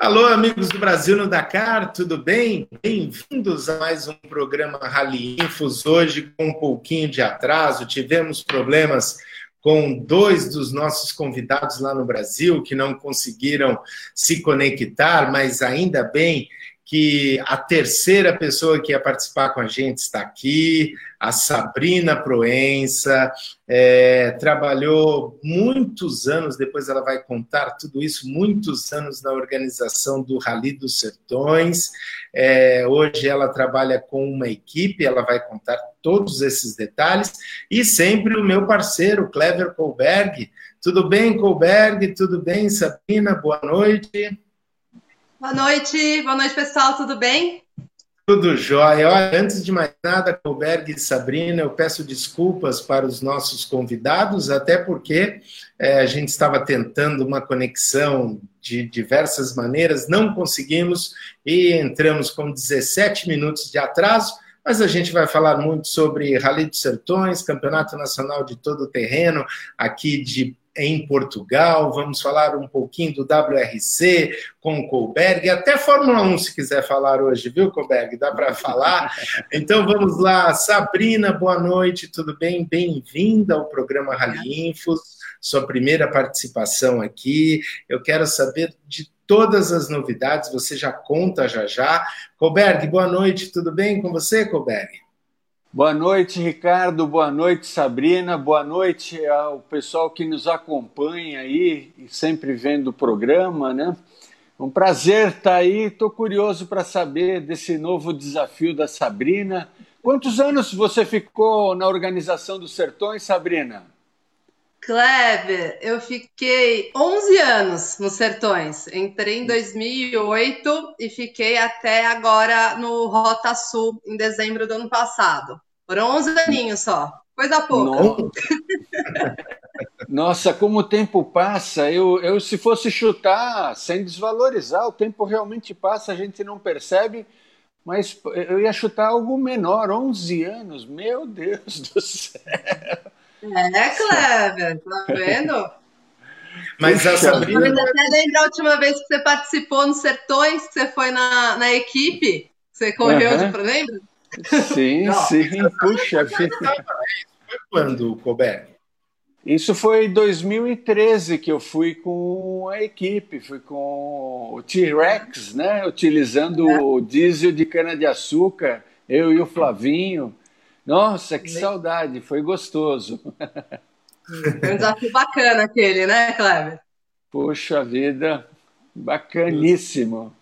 Alô, amigos do Brasil no Dakar, tudo bem? Bem-vindos a mais um programa Rally Infos. Hoje, com um pouquinho de atraso, tivemos problemas com dois dos nossos convidados lá no Brasil que não conseguiram se conectar, mas ainda bem que a terceira pessoa que ia participar com a gente está aqui, a Sabrina Proença, é, trabalhou muitos anos, depois ela vai contar tudo isso, muitos anos na organização do Rally dos Sertões. É, hoje ela trabalha com uma equipe, ela vai contar todos esses detalhes, e sempre o meu parceiro, Clever Colberg. Tudo bem, Colberg? Tudo bem, Sabrina? Boa noite. Boa noite, boa noite, pessoal, tudo bem? Tudo jóia. Antes de mais nada, Colberg e Sabrina, eu peço desculpas para os nossos convidados, até porque é, a gente estava tentando uma conexão de diversas maneiras, não conseguimos e entramos com 17 minutos de atraso, mas a gente vai falar muito sobre Rally dos Sertões, Campeonato Nacional de Todo Terreno, aqui de em Portugal, vamos falar um pouquinho do WRC com o Colberg, até Fórmula 1 se quiser falar hoje, viu, Colberg? Dá para falar? Então vamos lá, Sabrina, boa noite, tudo bem? Bem-vinda ao programa Rally Infos, sua primeira participação aqui. Eu quero saber de todas as novidades, você já conta já já. Colberg, boa noite, tudo bem com você, Colberg? Boa noite, Ricardo. Boa noite, Sabrina. Boa noite ao pessoal que nos acompanha aí e sempre vendo o programa, né? Um prazer estar aí. Estou curioso para saber desse novo desafio da Sabrina. Quantos anos você ficou na organização dos Sertões, Sabrina? Kleber, eu fiquei 11 anos nos Sertões. Entrei em 2008 e fiquei até agora no Rota Sul, em dezembro do ano passado. Foram 11 aninhos só. Coisa pouca. Nossa, como o tempo passa. Eu, eu, se fosse chutar, sem desvalorizar, o tempo realmente passa, a gente não percebe. Mas eu ia chutar algo menor, 11 anos. Meu Deus do céu. É, Cleber, tá vendo? Mas a Sabrina. Eu até lembro a última vez que você participou nos Sertões, que você foi na, na equipe, você correu uhum. de. Lembra? Sim, Não, sim, puxa vida. Foi quando, Colbert? Isso foi em 2013 que eu fui com a equipe, fui com o T-Rex, né? Utilizando é. o diesel de cana-de-açúcar, eu e o Flavinho. Nossa, que saudade, foi gostoso. Foi um desafio bacana aquele, né, Cleber? Poxa vida, bacaníssimo.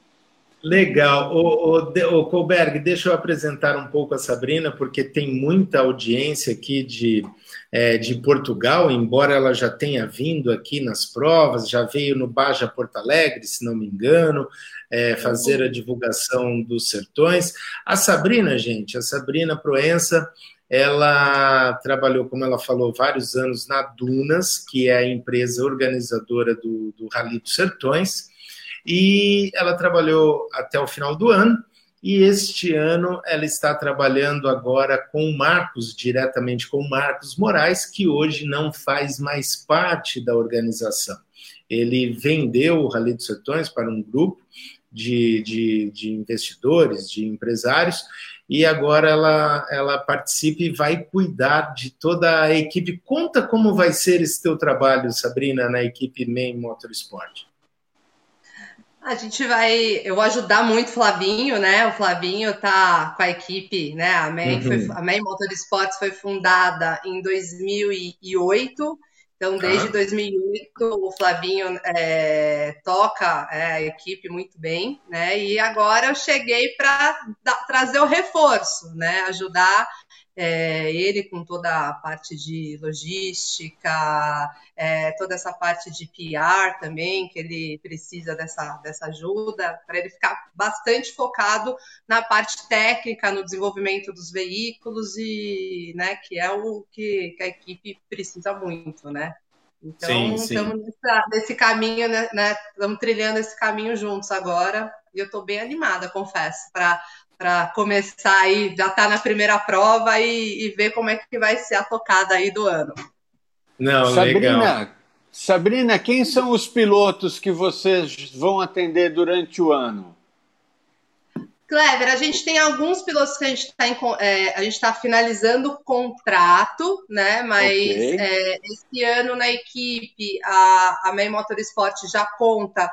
Legal. O, o, o Colberg, deixa eu apresentar um pouco a Sabrina, porque tem muita audiência aqui de, é, de Portugal, embora ela já tenha vindo aqui nas provas, já veio no Baja Porto Alegre, se não me engano, é, fazer a divulgação dos sertões. A Sabrina, gente, a Sabrina Proença, ela trabalhou, como ela falou, vários anos na Dunas, que é a empresa organizadora do, do Rally dos Sertões, e ela trabalhou até o final do ano, e este ano ela está trabalhando agora com o Marcos, diretamente com o Marcos Moraes, que hoje não faz mais parte da organização. Ele vendeu o Rally dos Sertões para um grupo de, de, de investidores, de empresários, e agora ela, ela participa e vai cuidar de toda a equipe. Conta como vai ser esse teu trabalho, Sabrina, na equipe Main Motorsport. A gente vai, eu vou ajudar muito o Flavinho, né? O Flavinho tá com a equipe, né? A Main, uhum. foi, a Motorsports foi fundada em 2008 então, desde ah. 2008, o Flavinho é, toca é, a equipe muito bem, né? E agora eu cheguei para trazer o reforço, né? Ajudar é, ele com toda a parte de logística, é, toda essa parte de PR também, que ele precisa dessa, dessa ajuda, para ele ficar bastante focado na parte técnica, no desenvolvimento dos veículos, e né, que é o que, que a equipe precisa muito, né? Então, sim, estamos nessa, nesse caminho, né, né? Estamos trilhando esse caminho juntos agora. E eu estou bem animada, confesso, para para começar aí, já tá na primeira prova e, e, ver como é que vai ser a tocada aí do ano. Não, Sabrina, legal. Sabrina, quem são os pilotos que vocês vão atender durante o ano? Kleber, a gente tem alguns pilotos que a gente está é, a gente está finalizando o contrato, né? Mas okay. é, esse ano na equipe a, a Main Motorsport já conta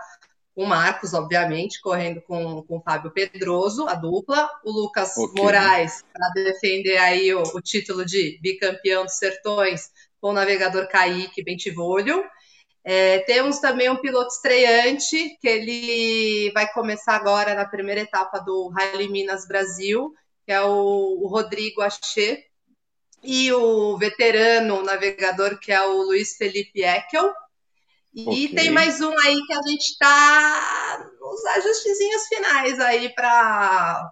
o Marcos, obviamente, correndo com, com o Fábio Pedroso, a dupla, o Lucas okay. Moraes para defender aí o, o, título de bicampeão dos Sertões com o navegador Kaique Bentivolio. É, temos também um piloto estreante, que ele vai começar agora na primeira etapa do Rally Minas Brasil, que é o, o Rodrigo Achê, e o veterano navegador, que é o Luiz Felipe Eckel. E okay. tem mais um aí que a gente está nos ajustezinhos finais aí para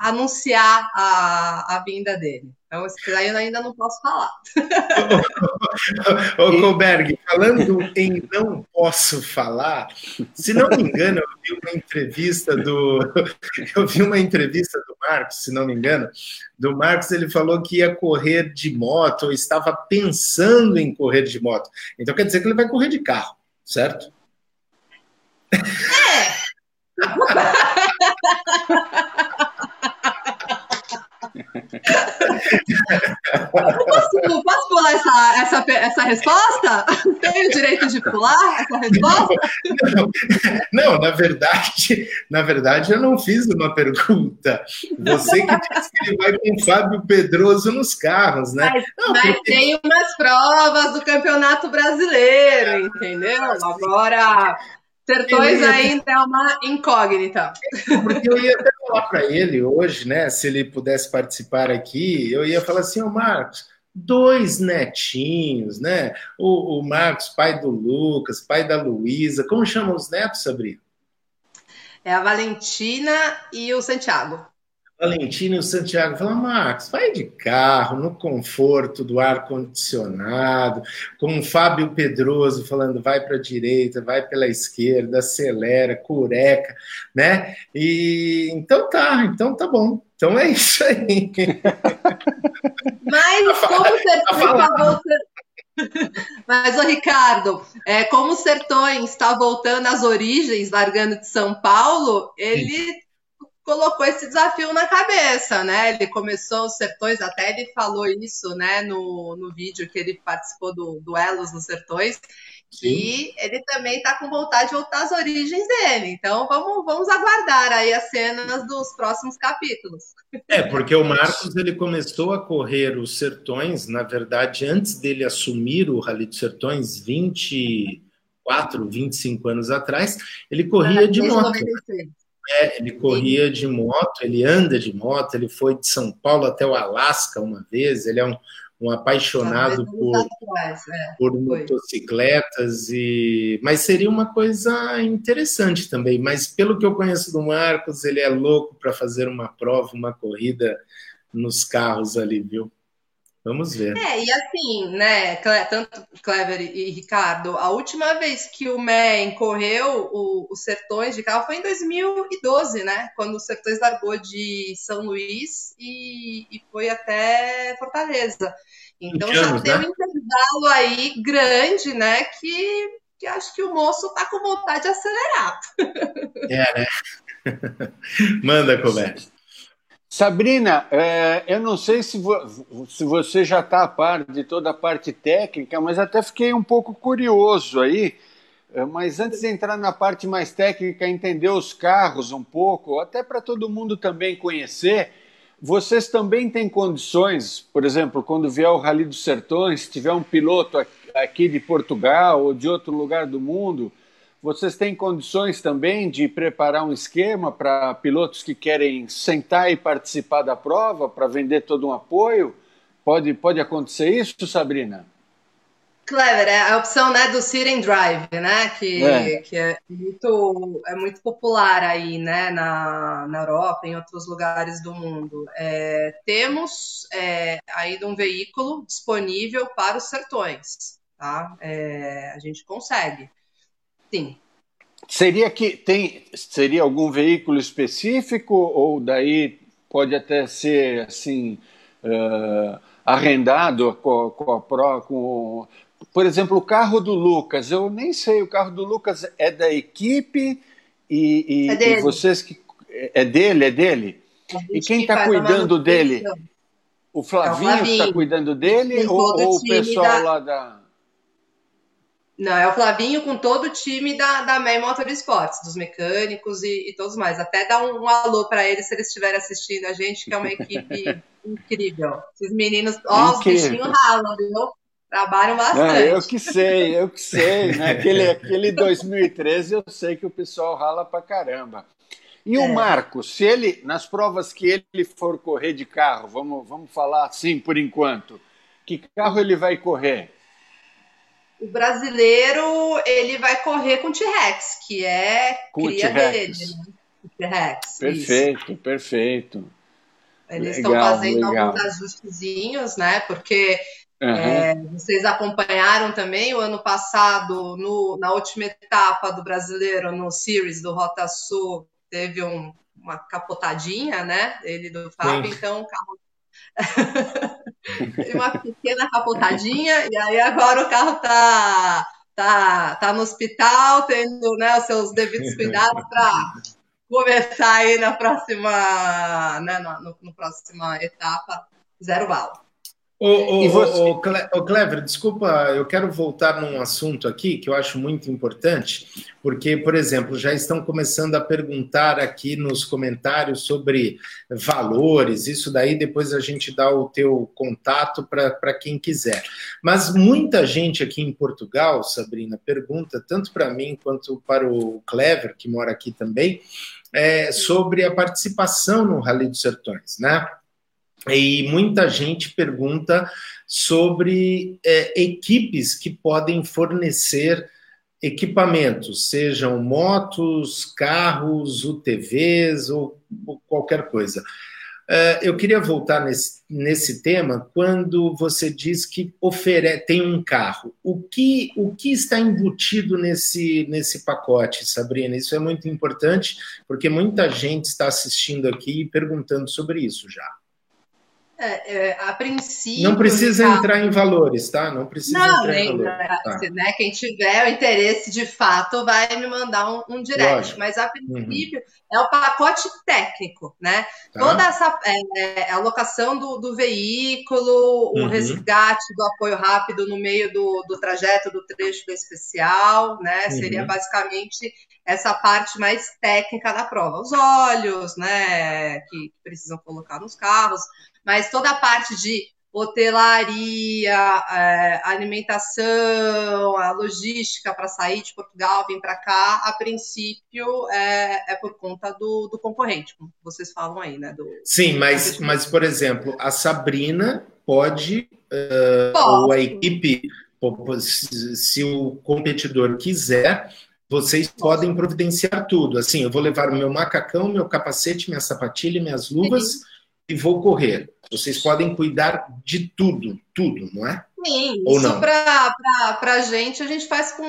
anunciar a, a vinda dele. Então, esse aí eu ainda não posso falar. Ô, Colberg, falando em não posso falar, se não me engano, eu vi uma entrevista do. Eu vi uma entrevista do Marcos, se não me engano, do Marcos, ele falou que ia correr de moto, ou estava pensando em correr de moto. Então quer dizer que ele vai correr de carro, certo? É! posso, posso pular essa, essa, essa resposta? Tenho o direito de pular essa resposta? Não, não, na verdade, na verdade, eu não fiz uma pergunta. Você que disse que ele vai com o Fábio Pedroso nos carros, né? Mas, não, mas porque... tem umas provas do Campeonato Brasileiro, entendeu? Agora Sertões ainda é uma incógnita. Porque eu ia até falar para ele hoje, né? Se ele pudesse participar aqui, eu ia falar assim, ô Marcos, dois netinhos, né? O, o Marcos, pai do Lucas, pai da Luísa. Como chamam os netos, Sabrina? É a Valentina e o Santiago. Valentina e o Santiago falam, Max, vai de carro, no conforto do ar-condicionado, com o Fábio Pedroso falando, vai para a direita, vai pela esquerda, acelera, cureca, né? E então tá, então tá bom. Então é isso aí. Mas tá como você, tá favor, mas, o Ricardo, é, como o Sertões está voltando às origens, largando de São Paulo, ele colocou esse desafio na cabeça, né? Ele começou os sertões, até ele falou isso, né, no, no vídeo que ele participou do Duelos nos Sertões. Sim. E ele também está com vontade de voltar às origens dele. Então vamos, vamos aguardar aí as cenas dos próximos capítulos. É, porque o Marcos ele começou a correr os sertões, na verdade, antes dele assumir o Rally dos Sertões, 24, 25 anos atrás, ele corria de moto. 96. É, ele corria de moto, ele anda de moto, ele foi de São Paulo até o Alasca uma vez, ele é um, um apaixonado por, é, por motocicletas, e mas seria uma coisa interessante também. Mas pelo que eu conheço do Marcos, ele é louco para fazer uma prova, uma corrida nos carros ali, viu? Vamos ver. É, e assim, né, tanto Clever e Ricardo, a última vez que o MEN correu os Sertões de carro foi em 2012, né? Quando o Sertões largou de São Luís e, e foi até Fortaleza. Então já tem né? um intervalo aí grande, né? Que, que acho que o moço tá com vontade de acelerar. É, né? Manda, Coberto. Sabrina, é, eu não sei se, vo se você já está a par de toda a parte técnica, mas até fiquei um pouco curioso aí. É, mas antes de entrar na parte mais técnica, entender os carros um pouco, até para todo mundo também conhecer, vocês também têm condições, por exemplo, quando vier o Rally dos Sertões, se tiver um piloto aqui de Portugal ou de outro lugar do mundo, vocês têm condições também de preparar um esquema para pilotos que querem sentar e participar da prova, para vender todo um apoio? Pode, pode acontecer isso, Sabrina? Clever, é a opção né, do sit and drive, né? Que é, que é, muito, é muito popular aí, né? Na, na Europa, em outros lugares do mundo. É, temos é, aí um veículo disponível para os sertões, tá? É, a gente consegue. Sim. Seria que tem seria algum veículo específico ou daí pode até ser assim uh, arrendado com, com, a, com por exemplo, o carro do Lucas, eu nem sei, o carro do Lucas é da equipe e, e, é e vocês que. É dele, é dele? E quem está cuidando dele? O Flavinho está cuidando dele ou, ou o pessoal da... lá da. Não, é o Flavinho com todo o time da, da May Motorsports, dos mecânicos e, e todos mais. Até dar um, um alô para eles se eles estiverem assistindo a gente, que é uma equipe incrível. Esses meninos, ó, os bichinhos ralam, viu? Trabalham bastante. Não, eu que sei, eu que sei. Né? Aquele, aquele 2013 eu sei que o pessoal rala pra caramba. E é. o Marcos, se ele, nas provas que ele for correr de carro, vamos, vamos falar assim por enquanto, que carro ele vai correr? O brasileiro, ele vai correr com o T-Rex, que é com cria dele. Né? T-Rex. Perfeito, isso. perfeito. Eles legal, estão fazendo legal. alguns ajustezinhos, né? Porque Uhum. É, vocês acompanharam também o ano passado, no, na última etapa do brasileiro, no Series do Rota Sul, teve um, uma capotadinha, né? Ele do Fábio, então o carro. uma pequena capotadinha, e aí agora o carro tá, tá, tá no hospital, tendo né, os seus devidos cuidados para começar aí na próxima, né, no, no, no próxima etapa, zero bala. Ô, ô, ô, Clever, desculpa, eu quero voltar num assunto aqui que eu acho muito importante, porque, por exemplo, já estão começando a perguntar aqui nos comentários sobre valores, isso daí depois a gente dá o teu contato para quem quiser. Mas muita gente aqui em Portugal, Sabrina, pergunta, tanto para mim quanto para o Clever, que mora aqui também, é, sobre a participação no Rally dos Sertões, né? E muita gente pergunta sobre é, equipes que podem fornecer equipamentos, sejam motos, carros, UTVs ou, ou qualquer coisa. Uh, eu queria voltar nesse, nesse tema quando você diz que ofere, tem um carro. O que, o que está embutido nesse, nesse pacote, Sabrina? Isso é muito importante, porque muita gente está assistindo aqui e perguntando sobre isso já. É, é. Não precisa tá... entrar em valores, tá? Não precisa não, entrar nem, em valores. Tá. Né, quem tiver o interesse de fato vai me mandar um, um direct. Lógico. Mas a princípio uhum. é o pacote técnico, né? Tá. Toda essa é, é alocação do, do veículo, o uhum. resgate do apoio rápido no meio do, do trajeto do trecho do especial, né? Uhum. Seria basicamente essa parte mais técnica da prova. Os olhos, né? Que precisam colocar nos carros mas toda a parte de hotelaria, é, alimentação, a logística para sair de Portugal, vir para cá, a princípio é, é por conta do, do, concorrente, como vocês falam aí, né? Do, Sim, mas, mas, por exemplo, a Sabrina pode, uh, ou a equipe, se o competidor quiser, vocês podem providenciar tudo. Assim, eu vou levar o meu macacão, meu capacete, minha sapatilha, minhas luvas. Sim e vou correr. Vocês podem cuidar de tudo, tudo, não é? Sim, Ou isso para a gente, a gente faz com,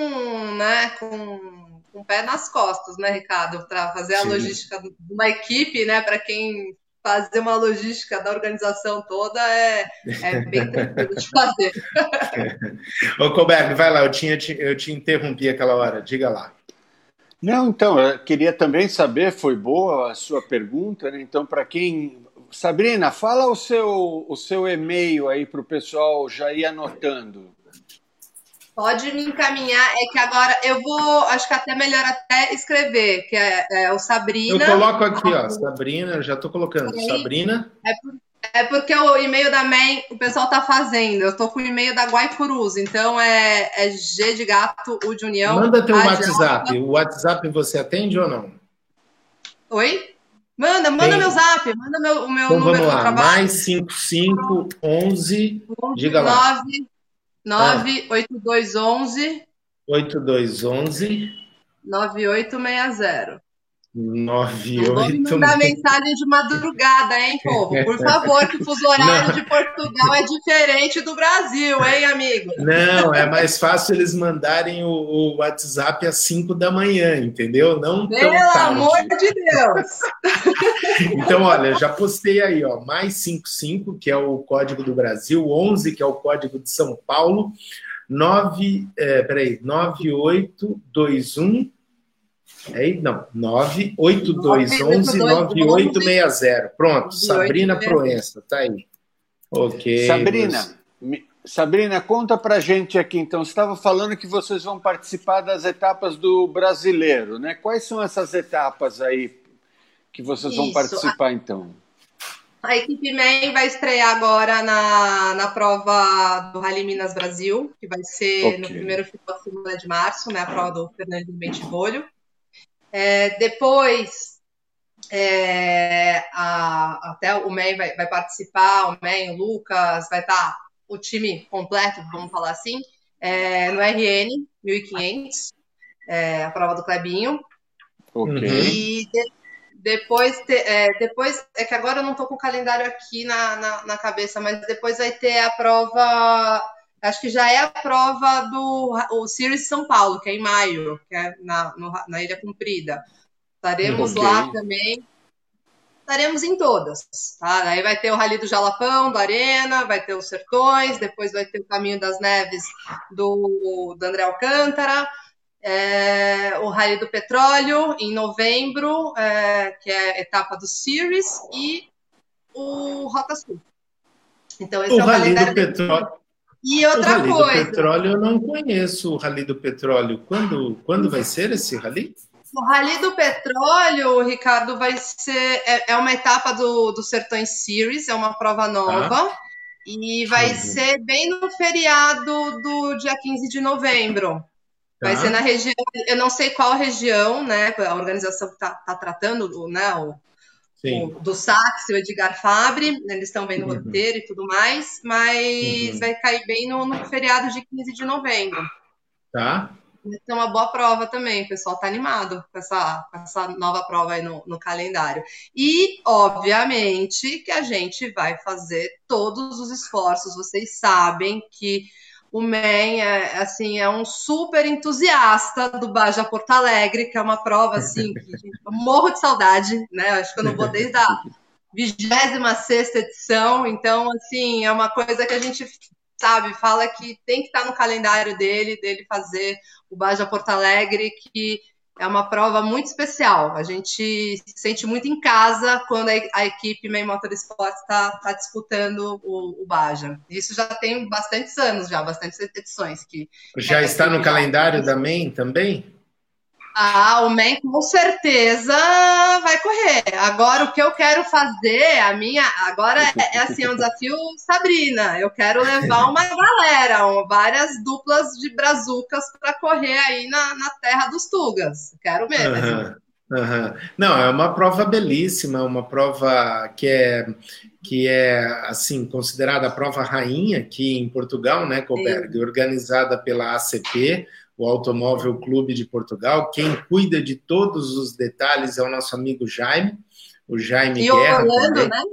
né, com, com o pé nas costas, né, Ricardo? Para fazer a Sim. logística de uma equipe, né, para quem fazer uma logística da organização toda é, é bem tranquilo de fazer. Ô, Colberg, vai lá, eu, tinha, eu te interrompi aquela hora, diga lá. Não, então, eu queria também saber, foi boa a sua pergunta, né? Então, para quem Sabrina, fala o seu, o seu e-mail aí para o pessoal já ir anotando. Pode me encaminhar, é que agora eu vou, acho que até melhor até escrever, que é, é o Sabrina. Eu coloco aqui, ó, Sabrina, já estou colocando, Sabrina. É, por, é, porque o e-mail da MEN o pessoal tá fazendo, eu estou com o e-mail da Guaicurus, então é, é G de gato, U de união. Manda teu WhatsApp, o WhatsApp você atende ou não? Oi? Manda, manda Tem. meu zap, manda meu, o meu então, número vamos lá, mais 55 11, diga lá. 9 8211 8211 9860. 98. Mandar mensagem de madrugada, hein, povo? Por favor, que o fuso horário Não. de Portugal é diferente do Brasil, hein, amigo? Não, é mais fácil eles mandarem o, o WhatsApp às 5 da manhã, entendeu? Não Pelo amor de Deus! então, olha, já postei aí, ó, mais 55, que é o código do Brasil, 11, que é o código de São Paulo, 9, é, peraí, 9821 é, não, 98211 9860. Pronto, Sabrina Proença, tá aí. Ok. Sabrina, Sabrina, conta pra gente aqui então. Você estava falando que vocês vão participar das etapas do brasileiro, né? Quais são essas etapas aí que vocês Isso. vão participar então? A equipe MEN vai estrear agora na, na prova do Rally Minas Brasil, que vai ser okay. no primeiro final de semana de março, né? A prova do Fernando Bentivolho. É, depois, é, a, até o MEN vai, vai, participar, o MEN, o Lucas, vai estar tá o time completo, vamos falar assim, é, no RN 1500, é, a prova do Clebinho. Ok. E de, depois, te, é, depois, é que agora eu não estou com o calendário aqui na, na, na, cabeça, mas depois vai ter a prova, acho que já é a prova do o Series São Paulo, que é em maio, que é na, no, na Ilha Comprida. Estaremos okay. lá também estaremos em todas, tá? Aí vai ter o Rally do Jalapão, do Arena, vai ter os Sertões, depois vai ter o Caminho das Neves do, do André Alcântara, é, o Rally do Petróleo em novembro, é, que é a etapa do Series, e o Rota Sul. Então, esse o é o Rally do Petróleo. E outra o rally coisa. Do petróleo eu não conheço o Rally do Petróleo. Quando, quando vai ser esse rally? O Rally do Petróleo, Ricardo, vai ser. É, é uma etapa do, do Sertões Series, é uma prova nova. Ah. E vai uhum. ser bem no feriado do dia 15 de novembro. Vai ser na região, eu não sei qual região, né? A organização está tá tratando, né? O, o, do Sax, o Edgar Fabre, eles estão vendo uhum. o roteiro e tudo mais, mas uhum. vai cair bem no, no feriado de 15 de novembro. Tá. Vai ser uma boa prova também, o pessoal está animado com essa, com essa nova prova aí no, no, calendário. E, obviamente, que a gente vai fazer todos os esforços. Vocês sabem que o Men é, assim, é um super entusiasta do Baja Porto Alegre, que é uma prova assim, que eu morro de saudade, né? Acho que eu não vou desde a 26 edição, então, assim, é uma coisa que a gente sabe, fala que tem que estar no calendário dele, dele fazer o Baja Porto Alegre, que é uma prova muito especial. A gente se sente muito em casa quando a, equipe Main Motorsport está tá disputando o, o, Baja. Isso já tem bastantes anos, já, bastantes edições. que Já está no calendário da Main também? Ah, o Men com certeza vai correr. Agora, o que eu quero fazer, a minha. Agora é, é assim, é um desafio Sabrina. Eu quero levar uma galera, um, várias duplas de brazucas para correr aí na, na terra dos Tugas. Quero mesmo. Uhum. Uhum. Não, é uma prova belíssima, uma prova que é que é assim considerada a prova rainha aqui em Portugal, né, Colberg, organizada pela ACP o Automóvel Clube de Portugal. Quem cuida de todos os detalhes é o nosso amigo Jaime, o Jaime e Guerra. E Orlando, também. né?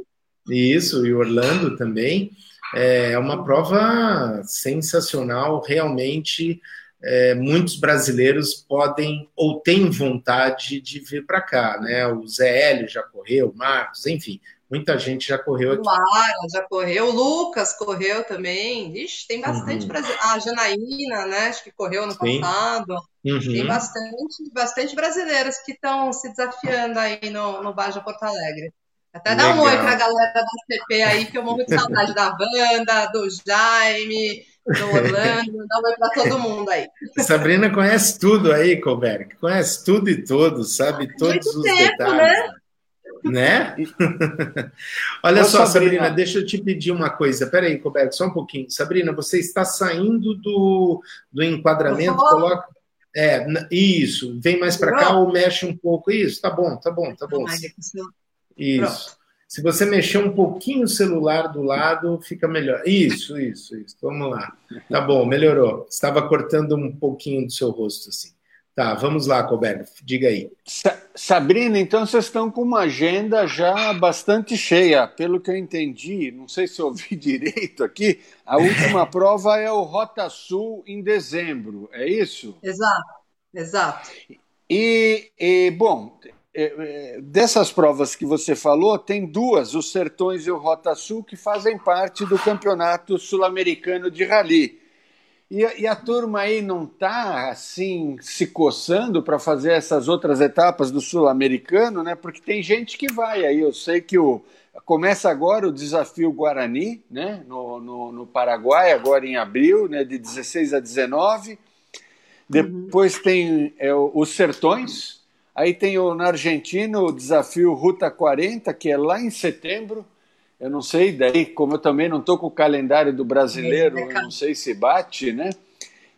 Isso, e Orlando também. É uma prova sensacional, realmente. É, muitos brasileiros podem ou têm vontade de vir para cá, né? O Zé Hélio já correu, o Marcos, enfim, Muita gente já correu aqui. Lara já correu, o Lucas correu também. Ixi, tem bastante uhum. brasileiro. A Janaína, né? Acho que correu no Sim. passado. Uhum. Tem bastante, bastante brasileiros que estão se desafiando aí no, no Baja Porto Alegre. Até dá um oi para a galera da CP aí, que eu morro de saudade da banda, do Jaime, do Orlando, dá um oi para todo mundo aí. Sabrina conhece tudo aí, Colberg, conhece tudo e todos, sabe todos Muito os tempo, detalhes. Né? Né? Olha Ô, só, Sabrina. Sabrina. deixa eu te pedir uma coisa. Peraí, Coberto, só um pouquinho. Sabrina, você está saindo do, do enquadramento, coloca. É, isso, vem mais para cá ou mexe um pouco. Isso, tá bom, tá bom, tá bom. Isso. Se você mexer um pouquinho o celular do lado, fica melhor. Isso, isso, isso. Vamos lá. Tá bom, melhorou. Estava cortando um pouquinho do seu rosto assim. Tá, vamos lá, Colberto, diga aí. Sabrina, então vocês estão com uma agenda já bastante cheia, pelo que eu entendi, não sei se eu ouvi direito aqui, a última prova é o Rota Sul em dezembro, é isso? Exato, exato. E, e bom, é, é, dessas provas que você falou, tem duas, os Sertões e o Rota Sul, que fazem parte do Campeonato Sul-Americano de Rally. E, e a turma aí não está assim se coçando para fazer essas outras etapas do sul-americano, né? Porque tem gente que vai aí. Eu sei que o começa agora o desafio Guarani, né? No, no, no Paraguai agora em abril, né? De 16 a 19. Depois uhum. tem é, os Sertões. Aí tem o, na Argentina o desafio Ruta 40, que é lá em setembro. Eu não sei, daí, como eu também não estou com o calendário do brasileiro, eu não sei se bate, né?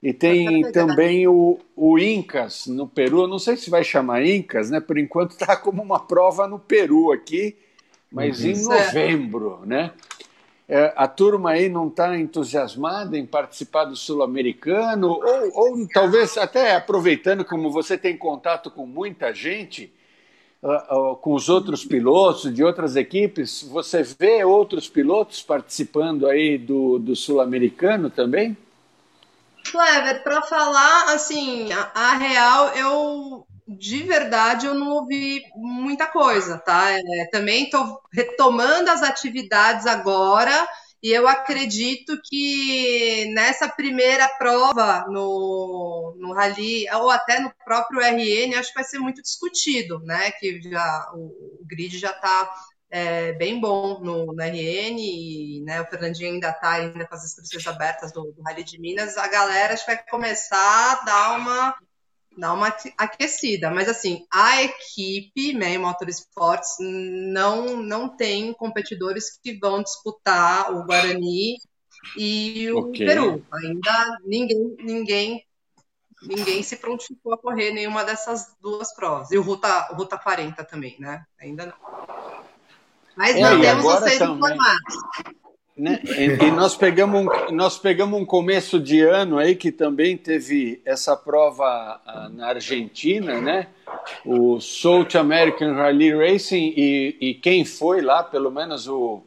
E tem também o, o Incas no Peru. Eu não sei se vai chamar Incas, né? Por enquanto está como uma prova no Peru aqui, mas uhum. em novembro, né? É, a turma aí não está entusiasmada em participar do Sul-Americano, ou, ou talvez até aproveitando, como você tem contato com muita gente, uh, uh, com os outros pilotos de outras equipes, você vê outros pilotos participando aí do, do sul-americano também? Clever, para falar assim, a, a, real, eu de verdade eu não ouvi muita coisa, tá? É, também estou retomando as atividades agora e eu acredito que nessa primeira prova no, no Rally, ou até no próprio RN, acho que vai ser muito discutido, né? Que já, o, o grid já está é, bem bom no, no, RN, e né, o Fernandinho ainda está ainda com as inscrições abertas do, do Rally de Minas. A galera acho que vai começar a dar uma dar uma aquecida. Mas assim, a equipe Main Motorsports não, não tem competidores que vão disputar o Guarani e o okay. Peru. Ainda ninguém, ninguém, ninguém se prontificou a correr nenhuma dessas duas provas. E o Ruta, o Ruta 40 também, né? Ainda não. Mas é, mantemos vocês informados. Né? E, e, nós pegamos um, nós pegamos um começo de ano aí que também teve essa prova ah, na Argentina, né? O South American Rally Racing e, e quem foi lá, pelo menos o,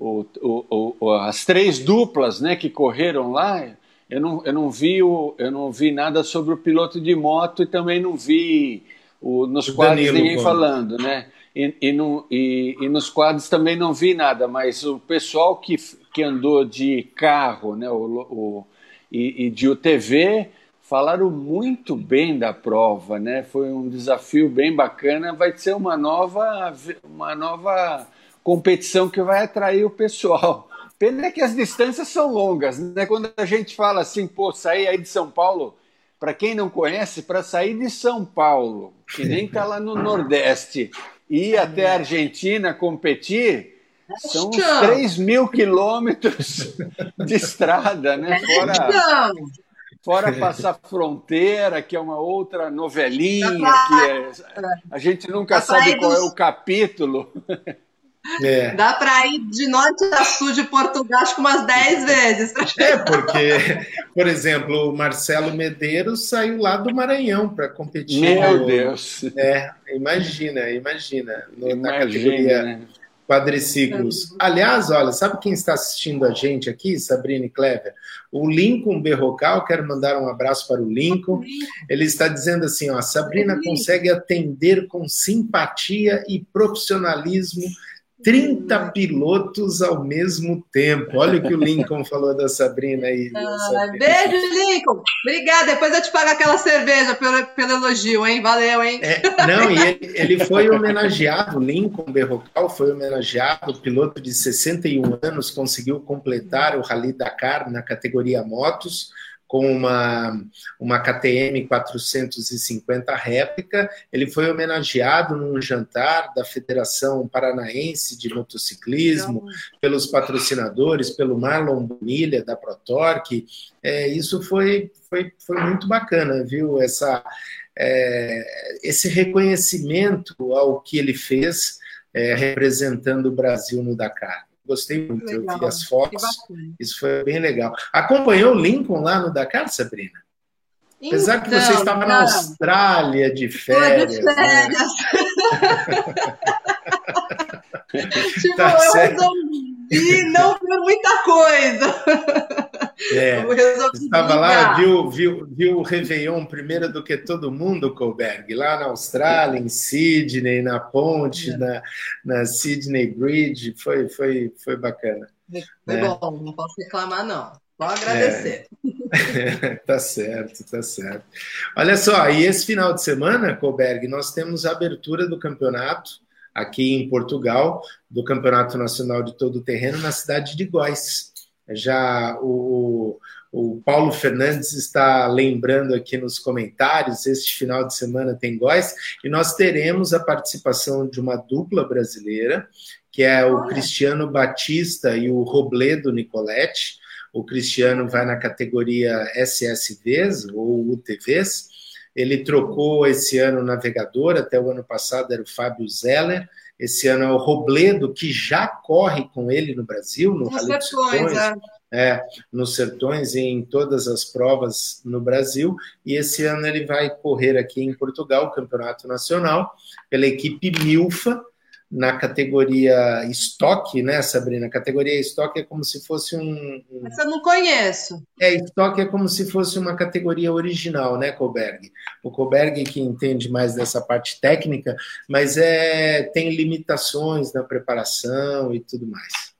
o, o, o, as três duplas, né, que correram lá. Eu não, eu não vi o, eu não vi nada sobre o piloto de moto e também não vi o, nos quadros ninguém falando, né? E, e, no, e, e, nos quadros também não vi nada, mas o pessoal que, que andou de carro né, o, o e, e, de UTV falaram muito bem da prova, né? Foi um desafio bem bacana. Vai ser uma nova, uma nova competição que vai atrair o pessoal. Pena que as distâncias são longas, né? Quando a gente fala assim, pô, sair aí de São Paulo, para quem não conhece, para sair de São Paulo, que nem está lá no Nordeste, ir até a Argentina competir, são uns 3 mil quilômetros de estrada, né? Fora, fora passar fronteira, que é uma outra novelinha, que é, a gente nunca sabe qual é o capítulo. É. Dá para ir de norte a sul de Portugal, acho que umas 10 vezes. É, porque, por exemplo, o Marcelo Medeiros saiu lá do Maranhão para competir. Meu no, Deus! É, imagina, imagina, no, imagina na categoria né? quadriciclos. Aliás, olha, sabe quem está assistindo a gente aqui, Sabrina e Clever? O Lincoln Berrocal, quero mandar um abraço para o Lincoln. Ele está dizendo assim: ó, Sabrina consegue atender com simpatia e profissionalismo 30 pilotos ao mesmo tempo. Olha o que o Lincoln falou da Sabrina aí. Ah, Sabrina. Beijo, Lincoln. Obrigada. Depois eu te pago aquela cerveja pelo, pelo elogio, hein? Valeu, hein? É, não, e ele, ele, foi homenageado, Lincoln Berrocal foi homenageado, piloto de 61 anos, conseguiu completar o Rally Dakar na categoria motos com uma, uma KTM 450 réplica. Ele foi homenageado num jantar da Federação Paranaense de Motociclismo, pelos patrocinadores, pelo Marlon Bonilha, da ProTorque. É, isso foi, foi, foi muito bacana, viu? Essa, é, esse reconhecimento ao que ele fez é, representando o Brasil no Dakar. Gostei muito, legal. eu vi as fotos, isso foi bem legal. Acompanhou o Lincoln lá no Dakar, Sabrina? Apesar então, que você então, estava na Austrália de férias. De férias. Né? tipo, tá eu certo. resolvi não ver muita coisa. É, estava lá, viu, viu, viu o Réveillon primeiro do que todo mundo, Colberg, lá na Austrália, em Sydney, na ponte, é. na, na Sydney Bridge, foi, foi, foi bacana. Foi né? bom, não posso reclamar, não. Só agradecer. É, tá certo, tá certo. Olha só, e esse final de semana, Colberg, nós temos a abertura do campeonato aqui em Portugal, do Campeonato Nacional de Todo Terreno, na cidade de Góis. Já o, o Paulo Fernandes está lembrando aqui nos comentários, este final de semana tem Góis, e nós teremos a participação de uma dupla brasileira, que é o Cristiano Batista e o Robledo Nicoletti. O Cristiano vai na categoria SSVs ou UTVs, ele trocou esse ano o navegador, até o ano passado era o Fábio Zeller. Esse ano é o Robledo, que já corre com ele no Brasil, no Rally dos Sertões, é. é, nos Sertões e em todas as provas no Brasil. E esse ano ele vai correr aqui em Portugal, o Campeonato Nacional, pela equipe Milfa, na categoria estoque, né, Sabrina? A categoria estoque é como se fosse um. Mas eu não conheço. É, estoque é como se fosse uma categoria original, né, Colberg? O Colberg que entende mais dessa parte técnica, mas é tem limitações na preparação e tudo mais.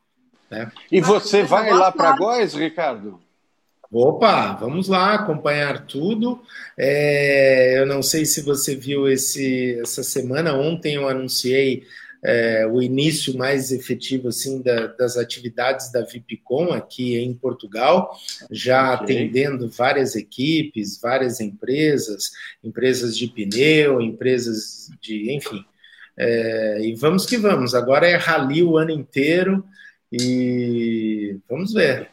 Né? E você vai lá para Góis, Ricardo? Opa, vamos lá acompanhar tudo. É, eu não sei se você viu esse, essa semana. Ontem eu anunciei é, o início mais efetivo assim da, das atividades da Vipcom aqui em Portugal, já okay. atendendo várias equipes, várias empresas, empresas de pneu, empresas de, enfim. É, e vamos que vamos. Agora é rally o ano inteiro e vamos ver.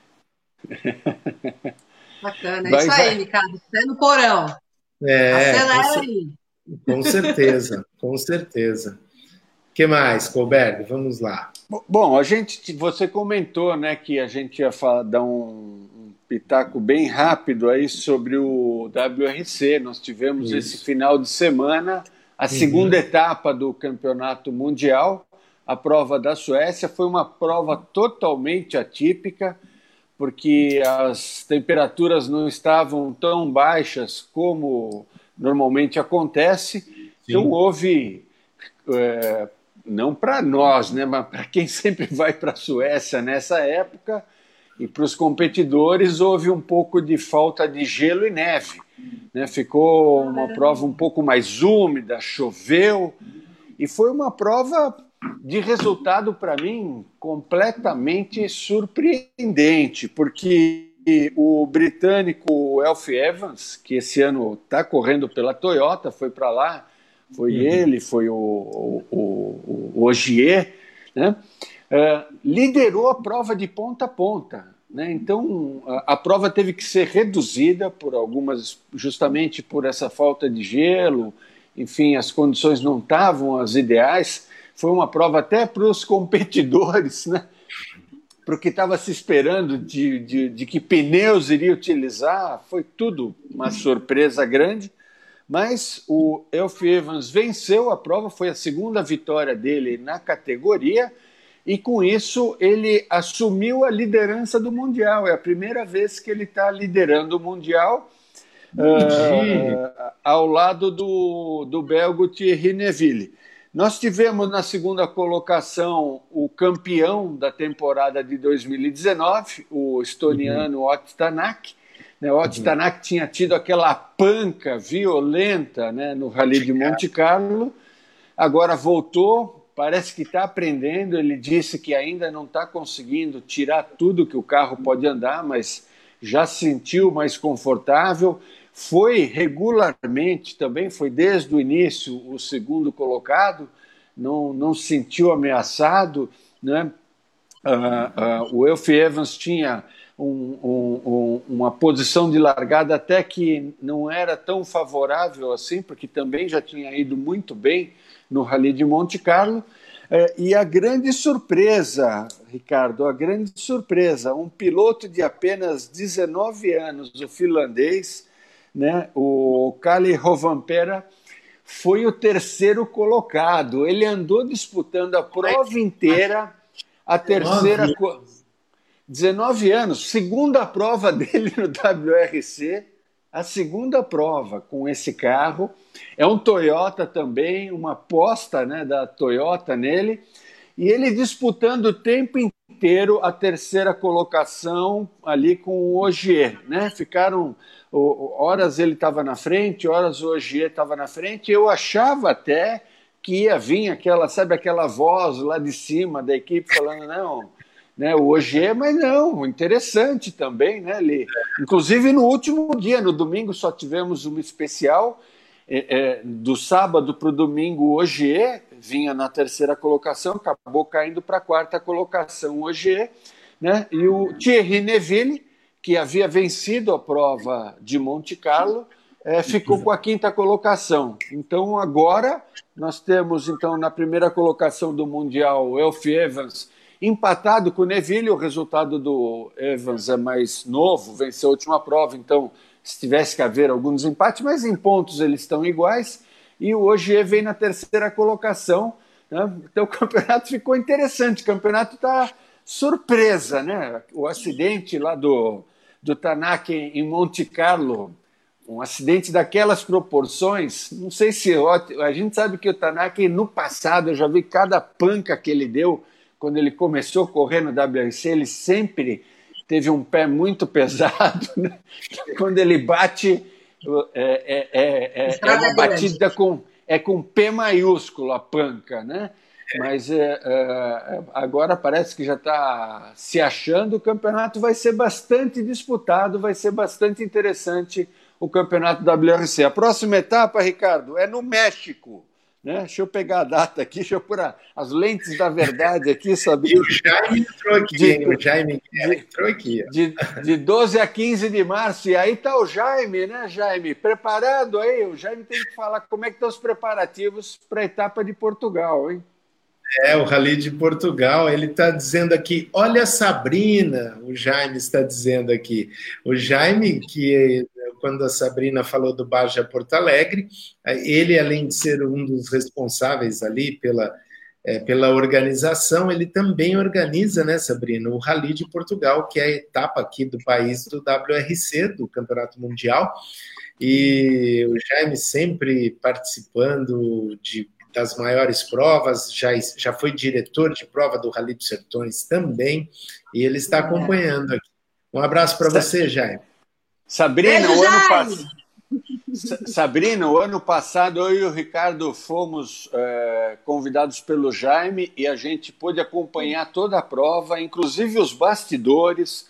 Bacana, é isso aí, Ricardo. Você no porão. É, Acelera aí. Com certeza, com certeza que mais, Colberto? Vamos lá. Bom, a gente, você comentou, né, que a gente ia falar, dar um, um pitaco bem rápido aí sobre o WRC. Nós tivemos Isso. esse final de semana a uhum. segunda etapa do Campeonato Mundial. A prova da Suécia foi uma prova totalmente atípica, porque as temperaturas não estavam tão baixas como normalmente acontece. Sim. Então houve é, não para nós, né, mas para quem sempre vai para a Suécia nessa época e para os competidores houve um pouco de falta de gelo e neve. Né? Ficou uma prova um pouco mais úmida, choveu e foi uma prova de resultado para mim completamente surpreendente, porque o britânico Elf Evans, que esse ano está correndo pela Toyota, foi para lá foi uhum. ele, foi o, o, o, o Ogier, né? Uh, liderou a prova de ponta a ponta. Né? Então, a, a, prova teve que ser reduzida por algumas, justamente por essa falta de gelo, enfim, as condições não estavam as ideais. Foi uma prova até para os competidores, né? para o que estava se esperando de, de, de que pneus iria utilizar, foi tudo uma surpresa grande. Mas o Elf Evans venceu a prova, foi a segunda vitória dele na categoria, e com isso ele assumiu a liderança do Mundial. É a primeira vez que ele está liderando o Mundial. Uh, ao lado do, do belgo Thierry Neville. Nós tivemos na segunda colocação o campeão da temporada de 2019, o estoniano uhum. Ott Tanak, né? O Tanak uhum. tinha tido aquela panca violenta né, no Rally de Monte Carlo, agora voltou, parece que está aprendendo. Ele disse que ainda não está conseguindo tirar tudo que o carro pode andar, mas já se sentiu mais confortável. Foi regularmente também, foi desde o início o segundo colocado, não, não se sentiu ameaçado. Né? Uh, uh, o Elf Evans tinha um, um, uma posição de largada até que não era tão favorável assim, porque também já tinha ido muito bem no Rally de Monte Carlo. É, e a grande surpresa, Ricardo, a grande surpresa, um piloto de apenas 19 anos, o finlandês, né, o Kalle Rovanpera, foi o terceiro colocado. Ele andou disputando a prova inteira, a terceira. 19 anos, segunda prova dele no WRC, a segunda prova com esse carro. É um Toyota também, uma aposta né, da Toyota nele. E ele disputando o tempo inteiro a terceira colocação ali com o Ogier, né? Ficaram horas ele estava na frente, horas o Ogier estava na frente. Eu achava até que ia vir aquela, sabe, aquela voz lá de cima da equipe falando não, né? O Ogier, mas não, interessante também, né, Lê? Inclusive no último dia, no domingo só tivemos uma especial é, é, do sábado para o domingo o Ogier vinha na terceira colocação, acabou caindo para a quarta colocação hoje, né? E o Thierry Neville, que havia vencido a prova de Monte Carlo, é, ficou com a quinta colocação. Então agora nós temos então na primeira colocação do mundial Elf Evans empatado com o Neville. O resultado do Evans é mais novo, venceu a última prova, então se tivesse que haver algum desempate, mas em pontos eles estão iguais e o Ogier vem na terceira colocação. Né? Então o campeonato ficou interessante. O campeonato está surpresa, né? O acidente lá do, do Tanaka em Monte Carlo, um acidente daquelas proporções. Não sei se a gente sabe que o Tanaka no passado eu já vi cada panca que ele deu quando ele começou a correr no WRC, ele sempre teve um pé muito pesado. Né? Quando ele bate, é, é, é, é uma batida com, é com P maiúsculo a panca, né? Mas é, é, agora parece que já está se achando. O campeonato vai ser bastante disputado, vai ser bastante interessante o campeonato WRC. A próxima etapa, Ricardo, é no México. Né? Deixa eu pegar a data aqui, deixa eu pôr as lentes da verdade aqui, sabe? E o Jaime entrou aqui, de, o Jaime de, entrou aqui. De, de 12 a 15 de março, e aí tá o Jaime, né, Jaime? Preparado aí, o Jaime tem que falar como é que estão os preparativos para a etapa de Portugal, hein? É, o Rally de Portugal, ele está dizendo aqui, olha Sabrina, o Jaime está dizendo aqui. O Jaime, que quando a Sabrina falou do Baja Porto Alegre, ele, além de ser um dos responsáveis ali pela, é, pela organização, ele também organiza, né, Sabrina, o Rally de Portugal, que é a etapa aqui do país do WRC, do Campeonato Mundial, e o Jaime sempre participando de, das maiores provas, já, já foi diretor de prova do Rally dos Sertões também, e ele está acompanhando aqui. Um abraço para você, Jaime. Sabrina, Beijo, o ano passado. Sabrina, o ano passado eu e o Ricardo fomos é, convidados pelo Jaime e a gente pôde acompanhar toda a prova, inclusive os bastidores,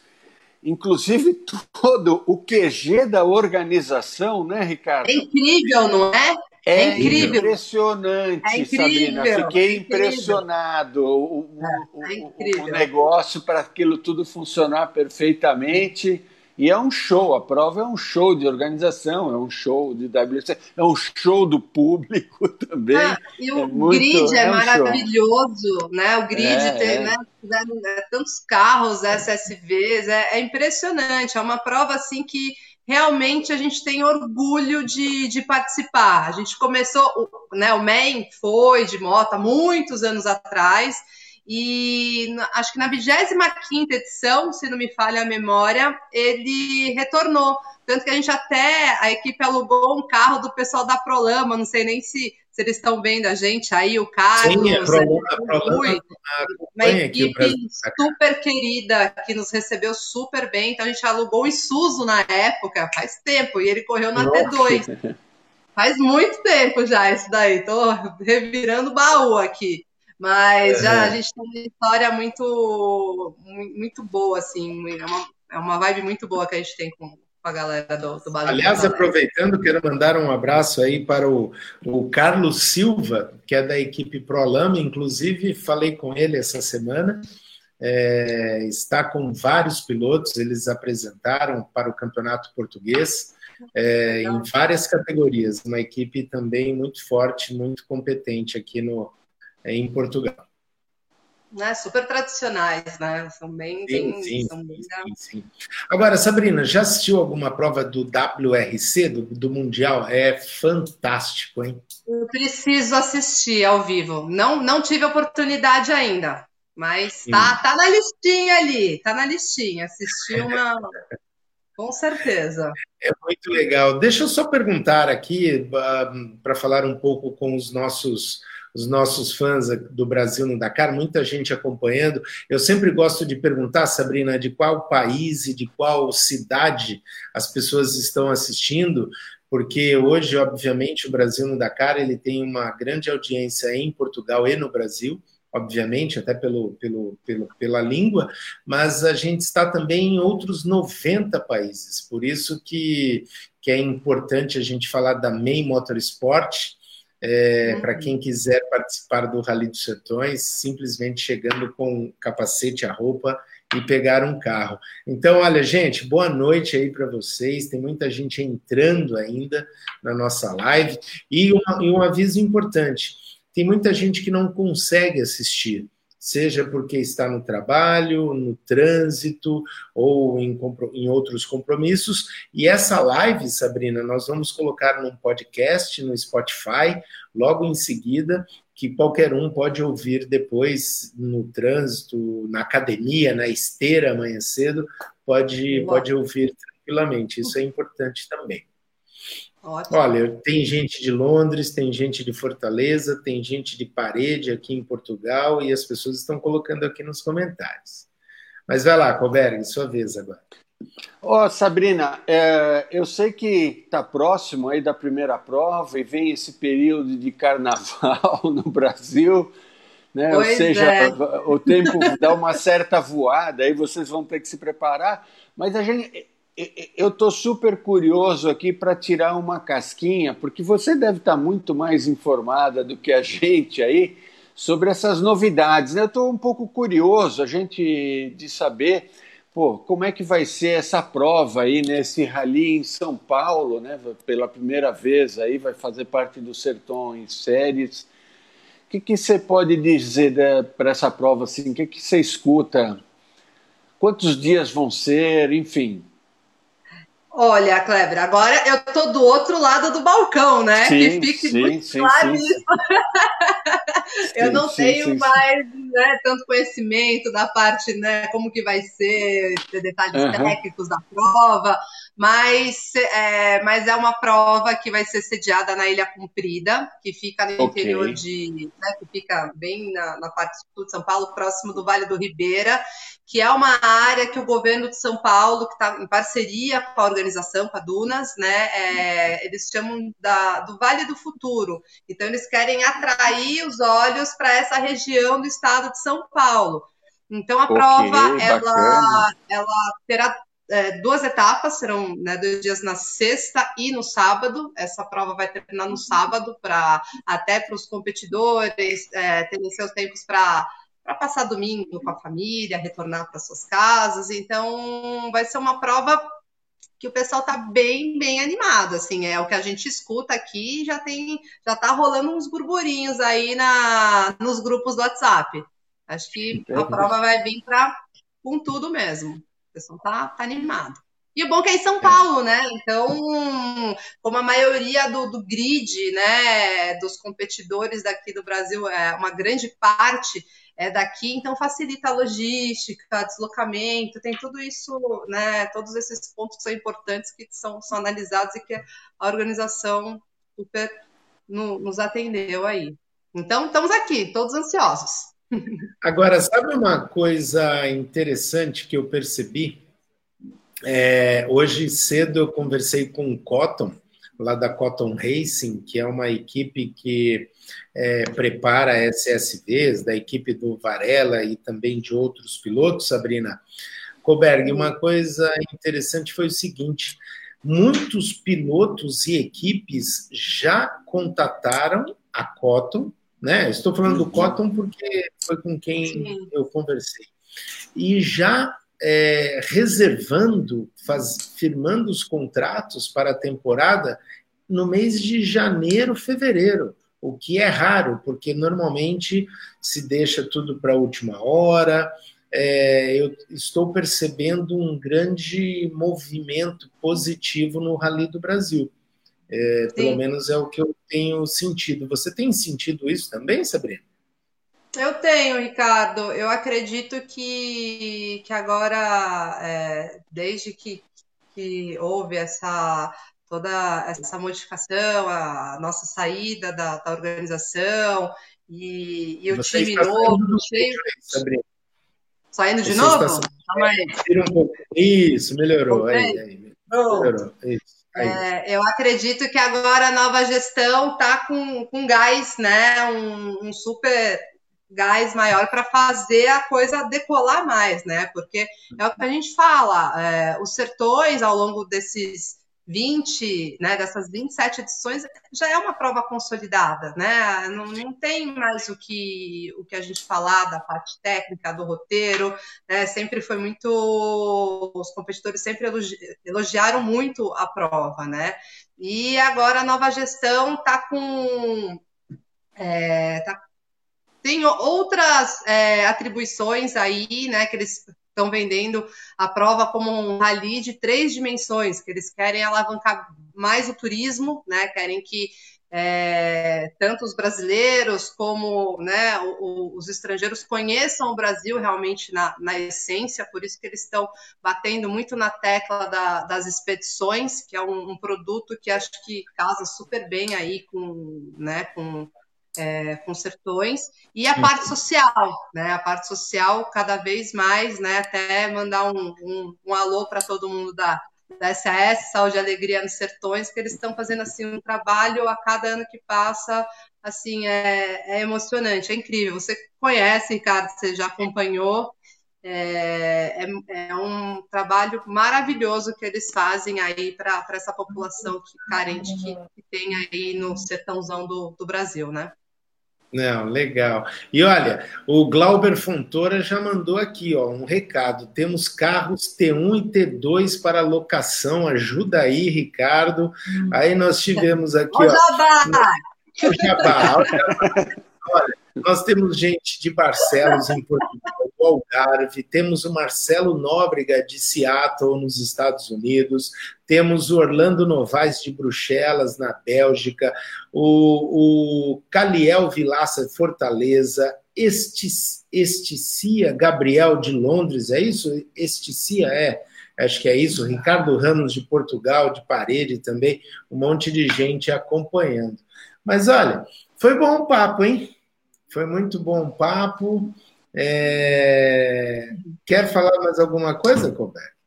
inclusive todo o QG da organização, né, Ricardo? É incrível, não é? É, é incrível. impressionante, é incrível. Sabrina. Fiquei é impressionado. O, o, é o, o negócio para aquilo tudo funcionar perfeitamente. E é um show, a prova é um show de organização, é um show de WC, é um show do público também. Ah, e o é muito, grid é, é um maravilhoso, show. né? O grid é, tem é. Né, né, tantos carros, SSVs, é, é impressionante. É uma prova assim que realmente a gente tem orgulho de, de participar. A gente começou, né? O MEN foi de moto há muitos anos atrás. E acho que na 25 edição, se não me falha a memória, ele retornou. Tanto que a gente até, a equipe alugou um carro do pessoal da Prolama, não sei nem se, se eles estão vendo a gente aí, o Carlos. Sim, a Prolama, a Prolama uma equipe super querida, que nos recebeu super bem. Então a gente alugou o Isuzu na época, faz tempo, e ele correu na T2. Faz muito tempo já isso daí, tô revirando o baú aqui. Mas já a gente tem uma história muito, muito boa, assim, é uma, é uma vibe muito boa que a gente tem com, a galera do, do Aliás, aproveitando, quero mandar um abraço aí para o, o Carlos Silva, que é da equipe ProLame, inclusive falei com ele essa semana. É, está com vários pilotos, eles apresentaram para o Campeonato Português é, em várias categorias. Uma equipe também muito forte, muito competente aqui no, em Portugal. Né, super tradicionais, né? São bem. Sim, bem, sim, são bem... sim, sim, Agora, Sabrina, já assistiu alguma prova do WRC, do, do Mundial? É fantástico, hein? Eu preciso assistir ao vivo. Não, não tive oportunidade ainda, mas tá, tá na listinha ali, tá na listinha. Assisti uma. Com certeza. É muito legal. Deixa eu só perguntar aqui, uh, para falar um pouco com os nossos os nossos fãs do Brasil no Dakar, muita gente acompanhando. Eu sempre gosto de perguntar, Sabrina, de qual país e de qual cidade as pessoas estão assistindo, porque hoje, obviamente, o Brasil no Dakar ele tem uma grande audiência em Portugal e no Brasil obviamente, até pelo, pelo, pelo, pela língua, mas a gente está também em outros 90 países. Por isso que, que é importante a gente falar da Main Motorsport. É, uhum. Para quem quiser participar do Rally dos Sertões, simplesmente chegando com capacete, a roupa e pegar um carro. Então, olha, gente, boa noite aí para vocês. Tem muita gente entrando ainda na nossa live. E, uma, e um aviso importante: tem muita gente que não consegue assistir, seja porque está no trabalho, no trânsito ou em, em, outros compromissos. E essa live, Sabrina, nós vamos colocar num podcast no Spotify, logo em seguida, que qualquer um pode ouvir depois no trânsito, na academia, na esteira amanhã cedo, pode, pode ouvir tranquilamente. Isso é importante também. Ótimo. Olha, tem gente de Londres, tem gente de Fortaleza, tem gente de Parede aqui em Portugal e as pessoas estão colocando aqui nos comentários. Mas vai lá, Colberg, sua vez agora. Ó, oh, Sabrina, é, eu sei que está próximo aí da primeira prova e vem esse período de carnaval no Brasil, né? Ou seja, é. o tempo dá uma certa voada, aí vocês vão ter que se preparar. Mas a gente, eu estou super curioso aqui para tirar uma casquinha, porque você deve estar tá muito mais informada do que a gente aí sobre essas novidades. Né? Eu estou um pouco curioso a gente de saber pô, como é que vai ser essa prova aí nesse rally em São Paulo, né? Pela primeira vez aí vai fazer parte do Sertões Séries. O que, que você pode dizer né, para essa prova assim? O que, que você escuta? Quantos dias vão ser? Enfim, Olha, Kleber, agora eu tô do outro lado do balcão, né? Sim, que fique sim, muito sim, claro sim, isso. eu não tenho mais né, tanto conhecimento da parte, né, como que vai ser, detalhes uhum. técnicos da prova, mas é, mas é uma prova que vai ser sediada na Ilha Comprida, que fica no okay. interior de, né, que fica bem na, na parte sul de São Paulo, próximo do Vale do Ribeira, que é uma área que o governo de São Paulo, que está em parceria com a organização, com a Dunas, né, é, eles chamam da, do Vale do Futuro. Então, eles querem atrair os olhos para essa região do estado de São Paulo. Então, a okay, prova, ela, ela terá é, duas etapas, serão né, dois dias na sexta e no sábado. Essa prova vai terminar no sábado, para até para os competidores é, terem seus tempos para para passar domingo com a família, retornar para suas casas. Então, vai ser uma prova que o pessoal está bem, bem animado, assim, é o que a gente escuta aqui, já tem, já tá rolando uns burburinhos aí na, nos grupos do WhatsApp. Acho que a prova vai vir para com tudo mesmo. O pessoal tá, tá animado. E o bom é que é em São Paulo, né? Então, como a maioria do, do grid, né, dos competidores daqui do Brasil, é uma grande parte é daqui, então facilita a logística, deslocamento, tem tudo isso, né? Todos esses pontos que são importantes que são, são analisados e que a organização super no, nos atendeu aí. Então, estamos aqui, todos ansiosos. Agora, sabe uma coisa interessante que eu percebi? É, hoje cedo eu conversei com o Cotton, lá da Cotton Racing, que é uma equipe que é, prepara SSVs, da equipe do Varela e também de outros pilotos, Sabrina. Koberg, uma coisa interessante foi o seguinte: muitos pilotos e equipes já contataram a Cotton, né? Estou falando do Cotton porque foi com quem Sim. eu conversei. E já é, reservando, faz, firmando os contratos para a temporada no mês de janeiro, fevereiro, o que é raro, porque normalmente se deixa tudo para a última hora. É, eu estou percebendo um grande movimento positivo no Rally do Brasil. É, pelo menos é o que eu tenho sentido. Você tem sentido isso também, Sabrina? Eu tenho, Ricardo. Eu acredito que, que agora, é, desde que, que houve essa toda essa modificação, a nossa saída da, da organização e, e o Você time novo, cheio. Saindo de Você novo? Um Isso, melhorou. Aí, aí, melhorou. Isso. É, eu acredito que agora a nova gestão está com, com gás, né? Um, um super gás maior para fazer a coisa decolar mais, né? Porque é o que a gente fala, é, os sertões ao longo desses 20, né, dessas 27 edições, já é uma prova consolidada, né? Não, não tem mais o que, o que a gente falar da parte técnica, do roteiro, né? Sempre foi muito. Os competidores sempre elogi, elogiaram muito a prova, né? E agora a nova gestão está com. É, tá, tem outras é, atribuições aí, né, que eles estão vendendo a prova como um rally de três dimensões, que eles querem alavancar mais o turismo, né? Querem que é, tanto os brasileiros como né, os estrangeiros conheçam o Brasil realmente na, na essência, por isso que eles estão batendo muito na tecla da, das expedições, que é um, um, produto que acho que casa super bem aí com, né, com é, com sertões, e a parte social, né? A parte social cada vez mais, né? Até mandar um, um, um alô para todo mundo da, da SAS, Saúde e Alegria nos Sertões, que eles estão fazendo assim um trabalho a cada ano que passa, assim, é, é emocionante, é incrível. Você conhece, Ricardo, você já acompanhou, é, é, é, um trabalho maravilhoso que eles fazem aí para essa população que, carente que, que, tem aí no sertãozão do, do Brasil, né? Não, legal. E olha, o Glauber Fontoura já mandou aqui, ó, um recado. Temos carros T1 e T2 para locação. Ajuda aí, Ricardo. Aí nós tivemos aqui, ó. O Jabá, o Jabá. Olha, nós temos gente de Barcelos, em Portugal, do Algarve, temos o Marcelo Nóbrega, de Seattle, nos Estados Unidos, temos o Orlando Novaes, de Bruxelas, na Bélgica, o, o Caliel Vilaça, de Fortaleza, Esticia Gabriel, de Londres, é isso? Esticia, é acho que é isso, Ricardo Ramos de Portugal, de Parede também, um monte de gente acompanhando. Mas olha, foi bom o papo, hein? Foi muito bom o papo. É... Quer falar mais alguma coisa, Colbert?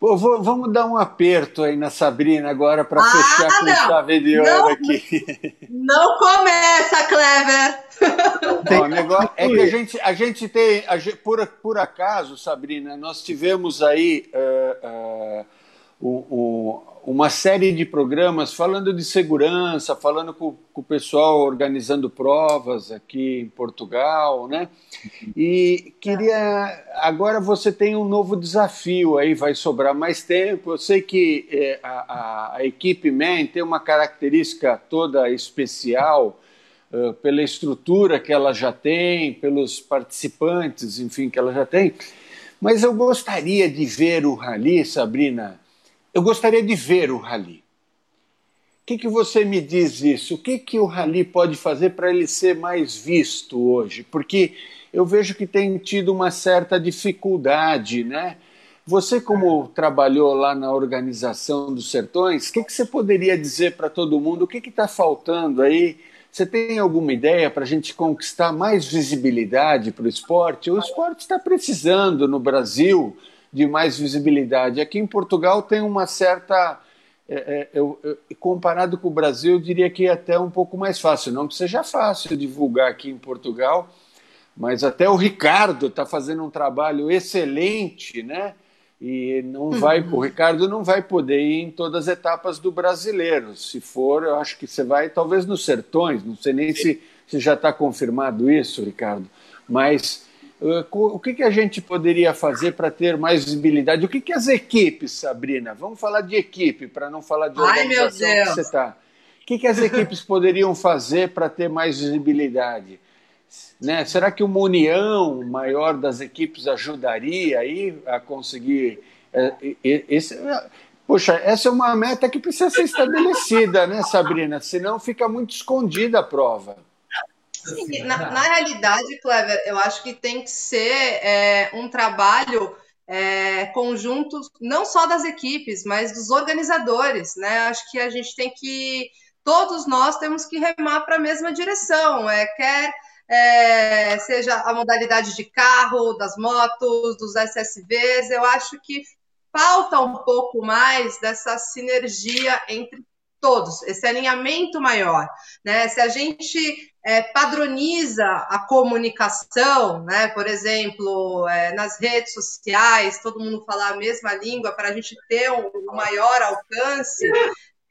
Pô, vou, vamos dar um aperto aí na Sabrina agora para ah, fechar com chave de ouro não, aqui. Não começa, Clever! Não, o negócio é que a gente, a gente tem, a gente, por, por acaso, Sabrina, nós tivemos aí uh, uh, o, o uma série de programas falando de segurança, falando com, com, o pessoal organizando provas aqui em Portugal, né? E queria. Agora você tem um novo desafio aí, vai sobrar mais tempo. Eu sei que é, a, a, equipe Man tem uma característica toda especial. Uh, pela estrutura que ela já tem, pelos participantes, enfim, que ela já tem. Mas eu gostaria de ver o Rally, Sabrina, eu gostaria de ver o rally. O que, que você me diz isso? O que, que o rally pode fazer para ele ser mais visto hoje? Porque eu vejo que tem tido uma certa dificuldade, né? Você, como trabalhou lá na organização dos sertões, o que, que você poderia dizer para todo mundo? O que está faltando aí? Você tem alguma ideia para a gente conquistar mais visibilidade para o esporte? O esporte está precisando no Brasil de mais visibilidade. Aqui em Portugal tem uma certa. É, é, eu, eu, comparado com o Brasil, eu diria que é até um pouco mais fácil. Não que seja fácil divulgar aqui em Portugal, mas até o Ricardo está fazendo um trabalho excelente, né? E não vai, uhum. o Ricardo não vai poder ir em todas as etapas do brasileiro. Se for, eu acho que você vai talvez nos sertões. Não sei nem se, se já está confirmado isso, Ricardo. Mas o que, que a gente poderia fazer para ter mais visibilidade? O que, que as equipes, Sabrina? Vamos falar de equipe, para não falar de organização Ai, que você está. O que, que as equipes poderiam fazer para ter mais visibilidade? Né? Será que uma união maior das equipes ajudaria aí a conseguir é, esse? Poxa, essa é uma meta que precisa ser estabelecida, né, Sabrina? Senão fica muito escondida a prova. Sim, na, na, realidade, Clever, eu acho que tem que ser é, um trabalho é, conjuntos, não só das equipes, mas dos organizadores, né? Acho que a gente tem que, todos nós temos que remar para a mesma direção, é, quer é, seja a modalidade de carro, das motos, dos SSVs, eu acho que falta um pouco mais dessa sinergia entre todos, esse alinhamento maior. Né? Se a gente é, padroniza a comunicação, né? por exemplo, é, nas redes sociais, todo mundo falar a mesma língua para a gente ter um, maior alcance,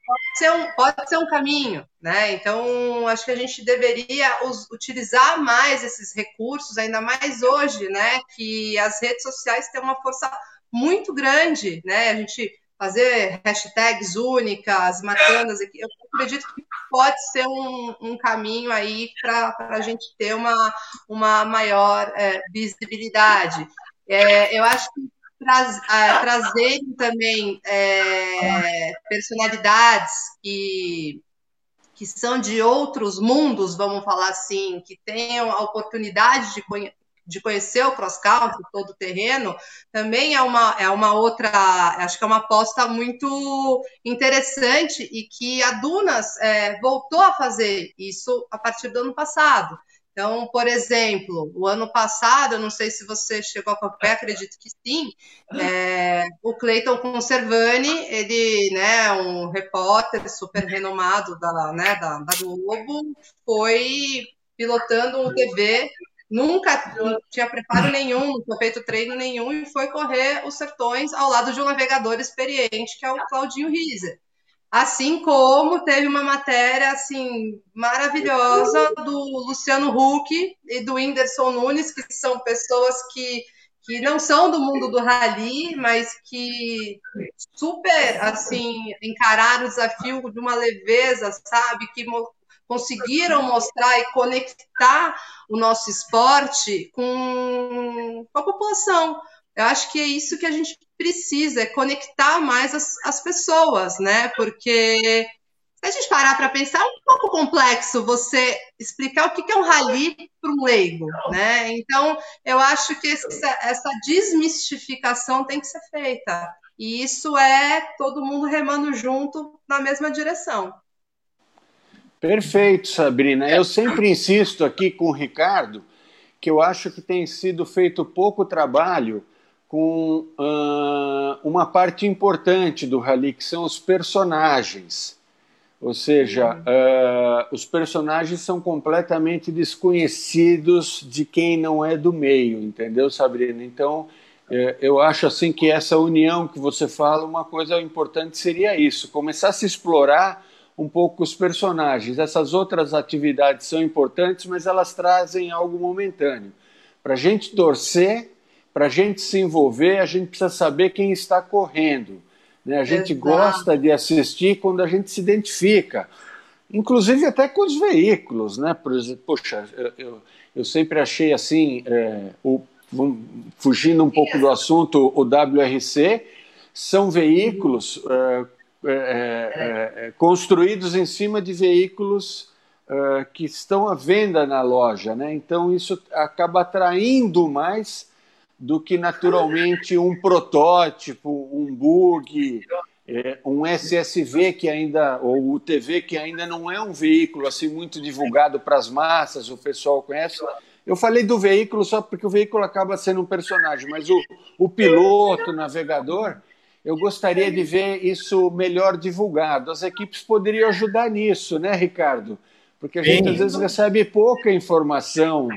pode ser, um, pode ser um caminho, né? Então, acho que a gente deveria utilizar mais esses recursos, ainda mais hoje, né? Que as redes sociais têm uma força muito grande, né? A gente fazer hashtags únicas, matandas, eu acredito que pode ser um, um caminho aí para a gente ter uma, uma maior é, visibilidade. É, eu acho que traz, trazendo também é, personalidades que, que são de outros mundos, vamos falar assim, que tenham a oportunidade de, de conhecer o cross country, todo o terreno, também é uma, é uma outra, acho que é uma aposta muito interessante e que a Dunas é, voltou a fazer isso a partir do ano passado. Então, por exemplo, o ano passado, eu não sei se você chegou a acompanhar, acredito que sim, é, o Cleiton Conservani, ele, né, um repórter super renomado da, né, da, da Globo, foi pilotando um TV nunca tinha preparo nenhum, não tinha feito treino nenhum e foi correr os sertões ao lado de um navegador experiente, que é o Claudinho Riser. Assim como teve uma matéria assim maravilhosa do Luciano Huck e do Whindersson Nunes, que são pessoas que, que não são do mundo do rally, mas que super assim encararam o desafio de uma leveza, sabe? Que conseguiram mostrar e conectar o nosso esporte com, com a população. Eu acho que é isso que a gente precisa, é conectar mais as, as pessoas, né? Porque se a gente parar para pensar, é um pouco complexo você explicar o que é um rally para um leigo, né? Então, eu acho que essa, essa desmistificação tem que ser feita. E isso é todo mundo remando junto na mesma direção. Perfeito, Sabrina. Eu sempre insisto aqui com o Ricardo que eu acho que tem sido feito pouco trabalho com uh, uma parte importante do rally, que são os personagens. Ou seja, uh, os personagens são completamente desconhecidos de quem não é do meio, entendeu, Sabrina? Então, uh, eu acho assim que essa união que você fala, uma coisa importante seria isso, começar a se explorar um pouco os personagens. Essas outras atividades são importantes, mas elas trazem algo momentâneo. Para a gente torcer, para a gente se envolver, a gente precisa saber quem está correndo. Né? A gente Exato. gosta de assistir quando a gente se identifica, inclusive até com os veículos. Né? Por exemplo, poxa, eu, eu, eu sempre achei assim, é, o, fugindo um pouco do assunto, o WRC são veículos é, é, é, é, construídos em cima de veículos que estão à venda na loja, né? Então isso acaba atraindo mais do que naturalmente um protótipo, um bug, é, um SSV que ainda ou o TV que ainda não é um veículo assim muito divulgado para as massas, o pessoal conhece. Eu falei do veículo só porque o veículo acaba sendo um personagem, mas o, o piloto, o navegador, eu gostaria de ver isso melhor divulgado. As equipes poderiam ajudar nisso, né, Ricardo? Porque a gente Sim. às vezes recebe pouca informação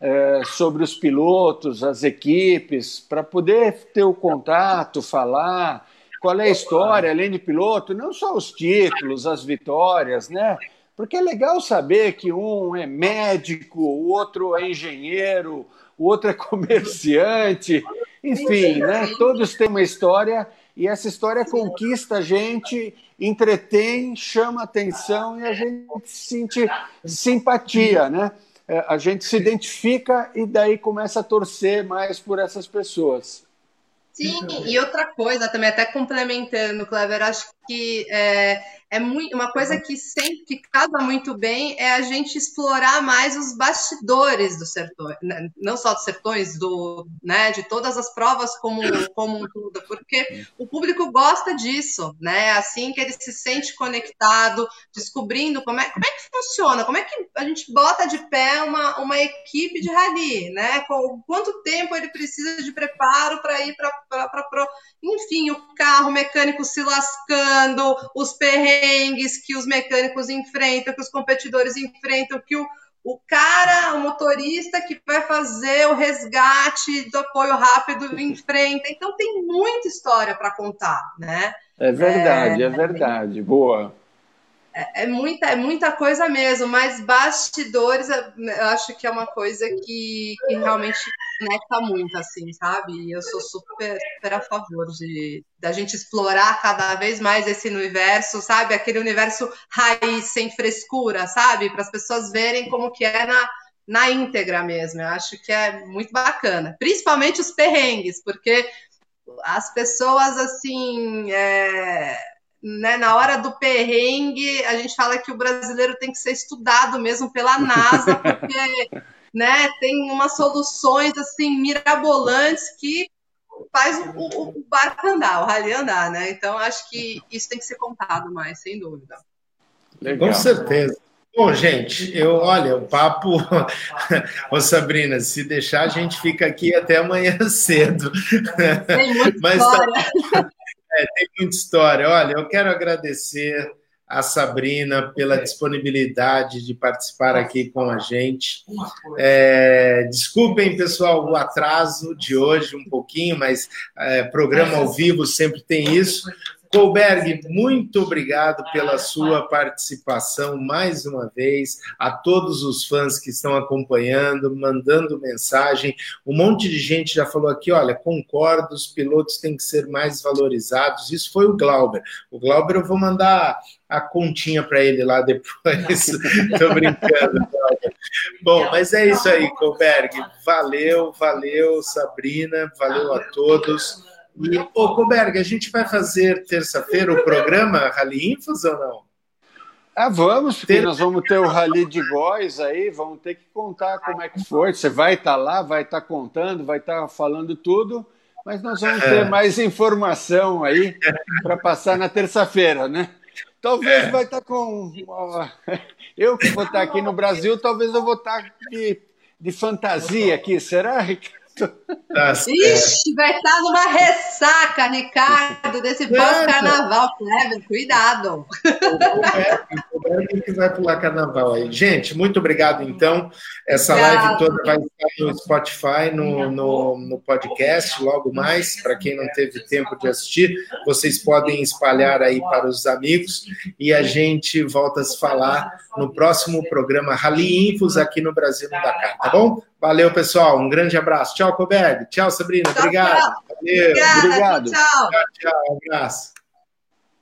é, sobre os pilotos, as equipes, para poder ter o contato, falar qual é a história, além de piloto, não só os títulos, as vitórias, né? Porque é legal saber que um é médico, o outro é engenheiro, o outro é comerciante, enfim, né? Todos têm uma história e essa história conquista a gente, entretém, chama atenção e a gente sente simpatia, né? É, a gente se identifica e daí começa a torcer mais por essas pessoas. Sim, e outra coisa também, até complementando, Clever, acho que é, é muito, uma coisa que sempre que casa muito bem é a gente explorar mais os bastidores do sertão, né? não só dos sertões, do, né, de todas as provas como, como um tudo, porque o público gosta disso, né? Assim que ele se sente conectado, descobrindo como é, como é que funciona, como é que a gente bota de pé uma, uma equipe de rally, né? Com, quanto tempo ele precisa de preparo para ir para. Enfim, o carro mecânico se lascando, os perrengues que os mecânicos enfrentam, que os competidores enfrentam, que o, o cara, o motorista que vai fazer o resgate do apoio rápido enfrenta. Então tem muita história para contar, né? É verdade, é, é verdade. Boa. É, é, muita, é muita coisa mesmo, mas bastidores eu acho que é uma coisa que, que realmente conecta muito, assim, sabe? Eu sou super, super a favor de da gente explorar cada vez mais esse universo, sabe? Aquele universo raiz, sem frescura, sabe? Para as pessoas verem como que é na, na íntegra mesmo. Eu acho que é muito bacana. Principalmente os perrengues, porque as pessoas, assim, é né, na hora do perrengue, a gente fala que o brasileiro tem que ser estudado mesmo pela NASA, porque né, tem umas soluções assim mirabolantes que faz o, o, o barco andar, o rally andar, né? Então acho que isso tem que ser contado mais, sem dúvida. Legal. Com certeza. Bom, gente, eu olha, o papo. Ô, Sabrina, se deixar, a gente fica aqui até amanhã cedo. Tem muita Mas, tá história. É, tem muita história. Olha, eu quero agradecer a Sabrina pela disponibilidade de participar aqui com a gente. É, desculpem, pessoal, o atraso de hoje um pouquinho, mas é, programa ao vivo sempre tem isso. Colberg, muito obrigado pela sua participação mais uma vez, a todos os fãs que estão acompanhando, mandando mensagem. Um monte de gente já falou aqui: olha, concordo, os pilotos têm que ser mais valorizados. Isso foi o Glauber. O Glauber, eu vou mandar a continha para ele lá depois. Estou brincando. Bom, mas é isso aí, Colberg. Valeu, valeu, Sabrina, valeu a todos. E, ô, Coberg, a gente vai fazer terça-feira o programa Rally Infos ou não? Ah, vamos, porque Ter... nós vamos ter o Rally de Góis aí, vamos ter que contar como é que foi. Você vai estar tá lá, vai estar tá contando, vai estar tá falando tudo, mas nós vamos ter é. mais informação aí para passar na terça-feira, né? Talvez é. vai estar tá com. Eu que vou estar aqui no Brasil, talvez eu vou estar de, de fantasia aqui, será, Ricardo? Tá Ixi, vai estar numa ressaca, Ricardo, desse pós-carnaval, Cleber, cuidado. O que vai pular carnaval aí. Gente, muito obrigado, então. Essa obrigado. live toda vai estar no Spotify, no, no, no podcast, logo mais. Para quem não teve tempo de assistir, vocês podem espalhar aí para os amigos e a gente volta a se falar no próximo programa Rally Infos aqui no Brasil no Dakar, tá bom? Valeu, pessoal. Um grande abraço. Tchau, Coberg. Tchau, Sabrina. Tchau, Obrigado. Tchau. Valeu. Obrigada, Obrigado. Tchau, tchau. Um abraço.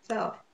Tchau.